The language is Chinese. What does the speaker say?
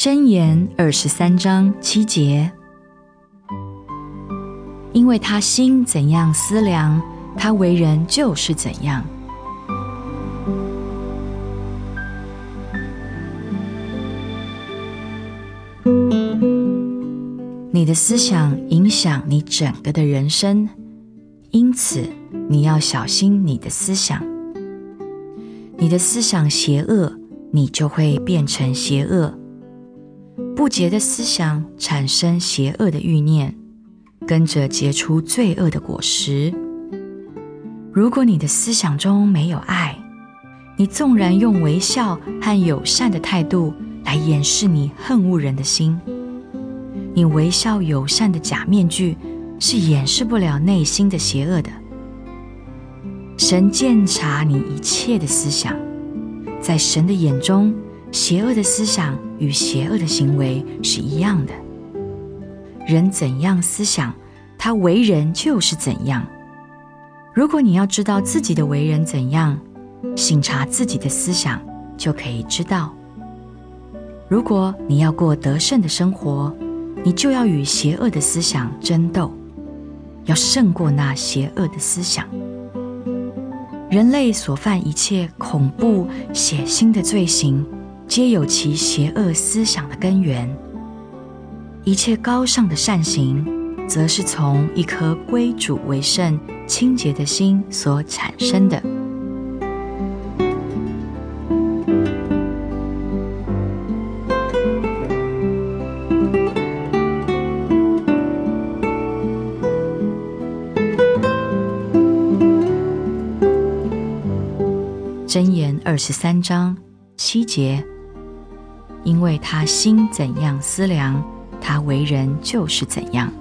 箴言二十三章七节，因为他心怎样思量，他为人就是怎样。你的思想影响你整个的人生，因此你要小心你的思想。你的思想邪恶，你就会变成邪恶。不洁的思想产生邪恶的欲念，跟着结出罪恶的果实。如果你的思想中没有爱，你纵然用微笑和友善的态度来掩饰你恨恶人的心，你微笑友善的假面具是掩饰不了内心的邪恶的。神鉴察你一切的思想，在神的眼中。邪恶的思想与邪恶的行为是一样的。人怎样思想，他为人就是怎样。如果你要知道自己的为人怎样，醒察自己的思想，就可以知道。如果你要过得胜的生活，你就要与邪恶的思想争斗，要胜过那邪恶的思想。人类所犯一切恐怖、血腥的罪行。皆有其邪恶思想的根源。一切高尚的善行，则是从一颗归主为圣、清洁的心所产生的。箴言二十三章七节。因为他心怎样思量，他为人就是怎样。